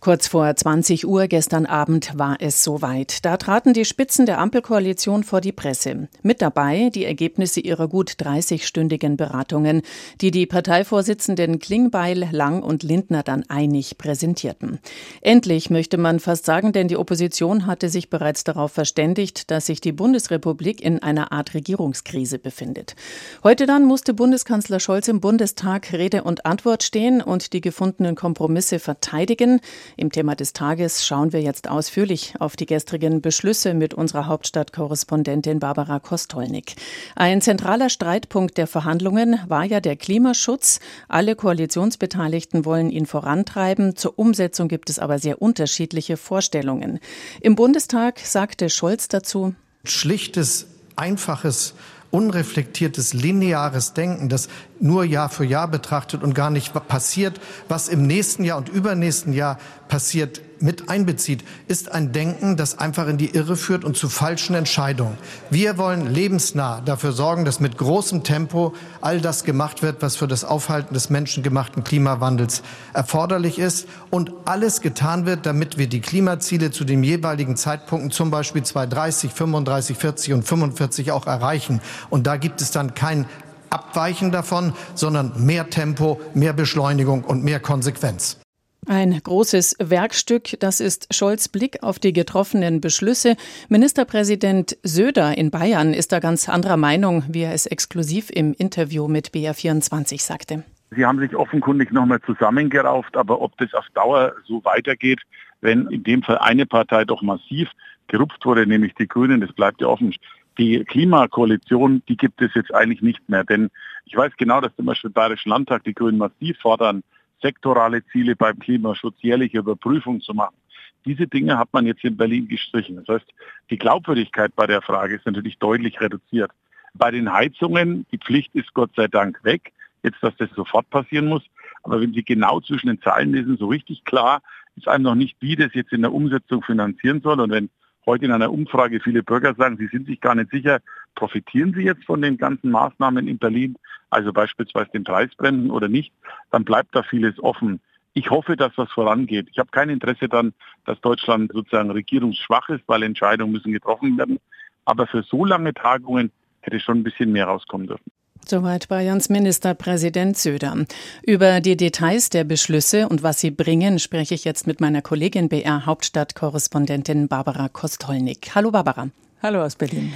Kurz vor 20 Uhr gestern Abend war es soweit. Da traten die Spitzen der Ampelkoalition vor die Presse. Mit dabei die Ergebnisse ihrer gut 30-stündigen Beratungen, die die Parteivorsitzenden Klingbeil, Lang und Lindner dann einig präsentierten. Endlich möchte man fast sagen, denn die Opposition hatte sich bereits darauf verständigt, dass sich die Bundesrepublik in einer Art Regierungskrise befindet. Heute dann musste Bundeskanzler Scholz im Bundestag Rede und Antwort stehen und die gefundenen Kompromisse verteidigen. Im Thema des Tages schauen wir jetzt ausführlich auf die gestrigen Beschlüsse mit unserer Hauptstadtkorrespondentin Barbara Kostolnik. Ein zentraler Streitpunkt der Verhandlungen war ja der Klimaschutz. Alle Koalitionsbeteiligten wollen ihn vorantreiben. Zur Umsetzung gibt es aber sehr unterschiedliche Vorstellungen. Im Bundestag sagte Scholz dazu, Schlichtes, einfaches unreflektiertes, lineares Denken, das nur Jahr für Jahr betrachtet und gar nicht passiert, was im nächsten Jahr und übernächsten Jahr passiert, mit einbezieht, ist ein Denken, das einfach in die Irre führt und zu falschen Entscheidungen. Wir wollen lebensnah dafür sorgen, dass mit großem Tempo all das gemacht wird, was für das Aufhalten des menschengemachten Klimawandels erforderlich ist und alles getan wird, damit wir die Klimaziele zu den jeweiligen Zeitpunkten, zum Beispiel 2030, 35, 40 und 45 auch erreichen. Und da gibt es dann kein Abweichen davon, sondern mehr Tempo, mehr Beschleunigung und mehr Konsequenz. Ein großes Werkstück, das ist Scholz Blick auf die getroffenen Beschlüsse. Ministerpräsident Söder in Bayern ist da ganz anderer Meinung, wie er es exklusiv im Interview mit BR24 sagte. Sie haben sich offenkundig nochmal zusammengerauft, aber ob das auf Dauer so weitergeht, wenn in dem Fall eine Partei doch massiv gerupft wurde, nämlich die Grünen, das bleibt ja offen. Die Klimakoalition, die gibt es jetzt eigentlich nicht mehr, denn ich weiß genau, dass zum Beispiel im Bayerischen Landtag die Grünen massiv fordern, sektorale Ziele beim Klimaschutz, jährliche Überprüfung zu machen. Diese Dinge hat man jetzt in Berlin gestrichen. Das heißt, die Glaubwürdigkeit bei der Frage ist natürlich deutlich reduziert. Bei den Heizungen, die Pflicht ist Gott sei Dank weg, jetzt, dass das sofort passieren muss. Aber wenn Sie genau zwischen den Zeilen lesen, so richtig klar ist einem noch nicht, wie das jetzt in der Umsetzung finanzieren soll. Und wenn heute in einer Umfrage viele Bürger sagen, sie sind sich gar nicht sicher, profitieren sie jetzt von den ganzen Maßnahmen in Berlin, also beispielsweise den Preisbremsen oder nicht, dann bleibt da vieles offen. Ich hoffe, dass was vorangeht. Ich habe kein Interesse dann, dass Deutschland sozusagen regierungsschwach ist, weil Entscheidungen müssen getroffen werden. Aber für so lange Tagungen hätte schon ein bisschen mehr rauskommen dürfen. Soweit Bayerns Ministerpräsident Söder. Über die Details der Beschlüsse und was sie bringen, spreche ich jetzt mit meiner Kollegin BR Hauptstadtkorrespondentin Barbara Kostolnik. Hallo Barbara. Hallo aus Berlin.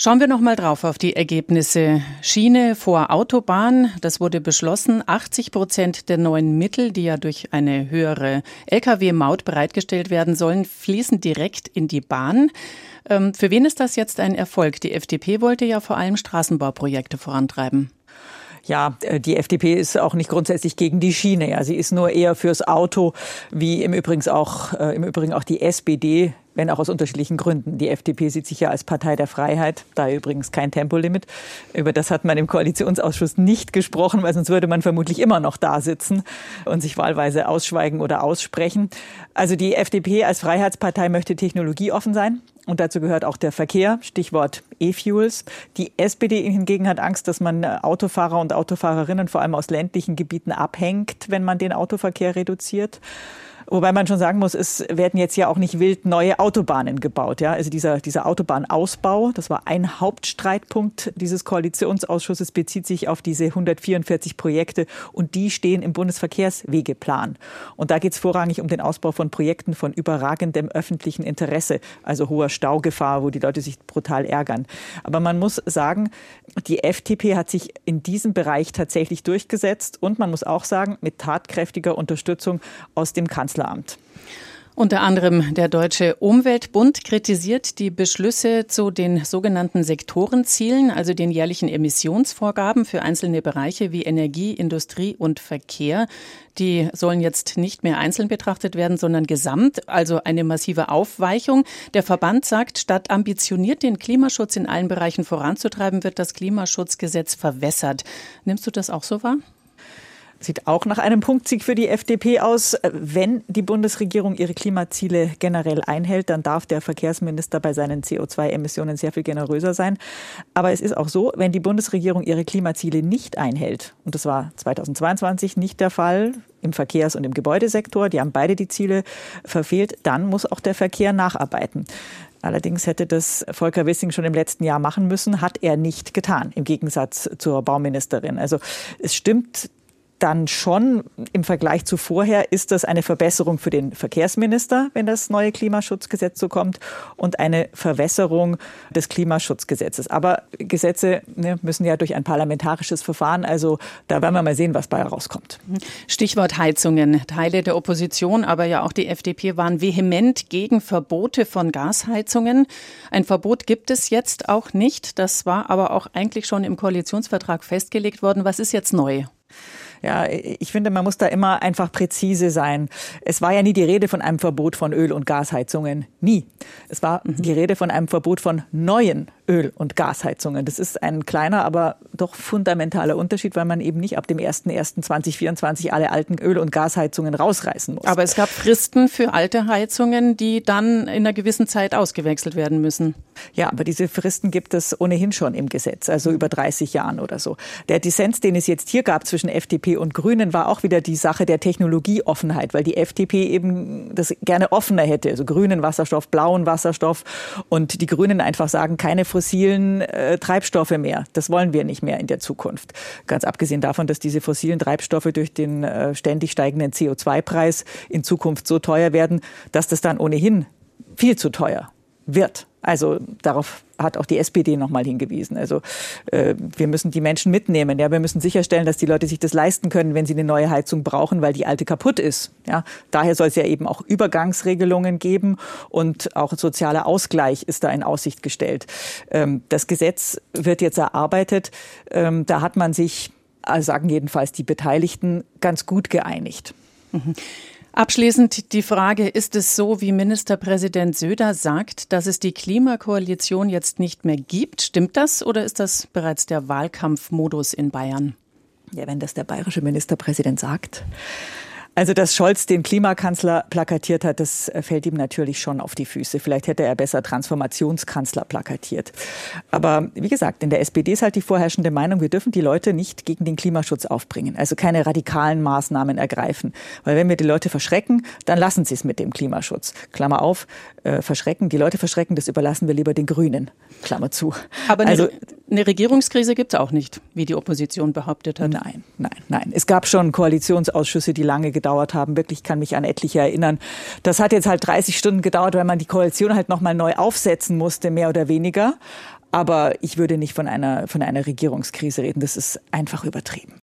Schauen wir noch mal drauf auf die Ergebnisse. Schiene vor Autobahn, das wurde beschlossen. 80 Prozent der neuen Mittel, die ja durch eine höhere Lkw-Maut bereitgestellt werden sollen, fließen direkt in die Bahn. Ähm, für wen ist das jetzt ein Erfolg? Die FDP wollte ja vor allem Straßenbauprojekte vorantreiben. Ja, äh, die FDP ist auch nicht grundsätzlich gegen die Schiene. Ja, sie ist nur eher fürs Auto, wie im Übrigen auch, äh, im Übrigen auch die SPD wenn auch aus unterschiedlichen Gründen. Die FDP sieht sich ja als Partei der Freiheit, da übrigens kein Tempolimit. Über das hat man im Koalitionsausschuss nicht gesprochen, weil sonst würde man vermutlich immer noch da sitzen und sich wahlweise ausschweigen oder aussprechen. Also die FDP als Freiheitspartei möchte technologieoffen sein. Und dazu gehört auch der Verkehr, Stichwort E-Fuels. Die SPD hingegen hat Angst, dass man Autofahrer und Autofahrerinnen vor allem aus ländlichen Gebieten abhängt, wenn man den Autoverkehr reduziert. Wobei man schon sagen muss, es werden jetzt ja auch nicht wild neue Autobahnen gebaut. Ja? Also dieser, dieser Autobahnausbau, das war ein Hauptstreitpunkt dieses Koalitionsausschusses, bezieht sich auf diese 144 Projekte und die stehen im Bundesverkehrswegeplan. Und da geht es vorrangig um den Ausbau von Projekten von überragendem öffentlichen Interesse, also hoher Staugefahr, wo die Leute sich brutal ärgern. Aber man muss sagen, die FDP hat sich in diesem Bereich tatsächlich durchgesetzt und man muss auch sagen, mit tatkräftiger Unterstützung aus dem Kanzleramt. Kanzleramt. Unter anderem der Deutsche Umweltbund kritisiert die Beschlüsse zu den sogenannten Sektorenzielen, also den jährlichen Emissionsvorgaben für einzelne Bereiche wie Energie, Industrie und Verkehr. Die sollen jetzt nicht mehr einzeln betrachtet werden, sondern gesamt, also eine massive Aufweichung. Der Verband sagt, statt ambitioniert den Klimaschutz in allen Bereichen voranzutreiben, wird das Klimaschutzgesetz verwässert. Nimmst du das auch so wahr? Sieht auch nach einem Punktsieg für die FDP aus. Wenn die Bundesregierung ihre Klimaziele generell einhält, dann darf der Verkehrsminister bei seinen CO2-Emissionen sehr viel generöser sein. Aber es ist auch so, wenn die Bundesregierung ihre Klimaziele nicht einhält, und das war 2022 nicht der Fall, im Verkehrs- und im Gebäudesektor, die haben beide die Ziele verfehlt, dann muss auch der Verkehr nacharbeiten. Allerdings hätte das Volker Wissing schon im letzten Jahr machen müssen, hat er nicht getan, im Gegensatz zur Bauministerin. Also es stimmt dann schon im Vergleich zu vorher ist das eine Verbesserung für den Verkehrsminister, wenn das neue Klimaschutzgesetz so kommt, und eine Verwässerung des Klimaschutzgesetzes. Aber Gesetze ne, müssen ja durch ein parlamentarisches Verfahren, also da werden wir mal sehen, was bei herauskommt. Stichwort Heizungen. Teile der Opposition, aber ja auch die FDP waren vehement gegen Verbote von Gasheizungen. Ein Verbot gibt es jetzt auch nicht. Das war aber auch eigentlich schon im Koalitionsvertrag festgelegt worden. Was ist jetzt neu? Ja, ich finde, man muss da immer einfach präzise sein. Es war ja nie die Rede von einem Verbot von Öl- und Gasheizungen. Nie. Es war mhm. die Rede von einem Verbot von neuen Öl- und Gasheizungen. Das ist ein kleiner, aber doch fundamentaler Unterschied, weil man eben nicht ab dem 01.01.2024 alle alten Öl- und Gasheizungen rausreißen muss. Aber es gab Fristen für alte Heizungen, die dann in einer gewissen Zeit ausgewechselt werden müssen. Ja, aber diese Fristen gibt es ohnehin schon im Gesetz, also über 30 Jahren oder so. Der Dissens, den es jetzt hier gab zwischen FDP und Grünen, war auch wieder die Sache der Technologieoffenheit, weil die FDP eben das gerne offener hätte, also grünen Wasserstoff, blauen Wasserstoff und die Grünen einfach sagen, keine fossilen äh, Treibstoffe mehr. Das wollen wir nicht mehr in der Zukunft. Ganz abgesehen davon, dass diese fossilen Treibstoffe durch den äh, ständig steigenden CO2-Preis in Zukunft so teuer werden, dass das dann ohnehin viel zu teuer wird. Also darauf hat auch die SPD nochmal hingewiesen. Also äh, wir müssen die Menschen mitnehmen. Ja, wir müssen sicherstellen, dass die Leute sich das leisten können, wenn sie eine neue Heizung brauchen, weil die alte kaputt ist. Ja, daher soll es ja eben auch Übergangsregelungen geben und auch sozialer Ausgleich ist da in Aussicht gestellt. Ähm, das Gesetz wird jetzt erarbeitet. Ähm, da hat man sich, also sagen jedenfalls die Beteiligten, ganz gut geeinigt. Mhm. Abschließend die Frage, ist es so, wie Ministerpräsident Söder sagt, dass es die Klimakoalition jetzt nicht mehr gibt? Stimmt das oder ist das bereits der Wahlkampfmodus in Bayern? Ja, wenn das der bayerische Ministerpräsident sagt, also, dass Scholz den Klimakanzler plakatiert hat, das äh, fällt ihm natürlich schon auf die Füße. Vielleicht hätte er besser Transformationskanzler plakatiert. Aber wie gesagt, in der SPD ist halt die vorherrschende Meinung, wir dürfen die Leute nicht gegen den Klimaschutz aufbringen. Also keine radikalen Maßnahmen ergreifen. Weil wenn wir die Leute verschrecken, dann lassen sie es mit dem Klimaschutz. Klammer auf, äh, verschrecken, die Leute verschrecken, das überlassen wir lieber den Grünen. Klammer zu. Aber eine, also, eine Regierungskrise gibt es auch nicht, wie die Opposition behauptet hat. Nein, nein, nein. Es gab schon Koalitionsausschüsse, die lange gedauert haben. Wirklich kann mich an etliche erinnern. Das hat jetzt halt 30 Stunden gedauert, weil man die Koalition halt nochmal neu aufsetzen musste, mehr oder weniger. Aber ich würde nicht von einer, von einer Regierungskrise reden. Das ist einfach übertrieben.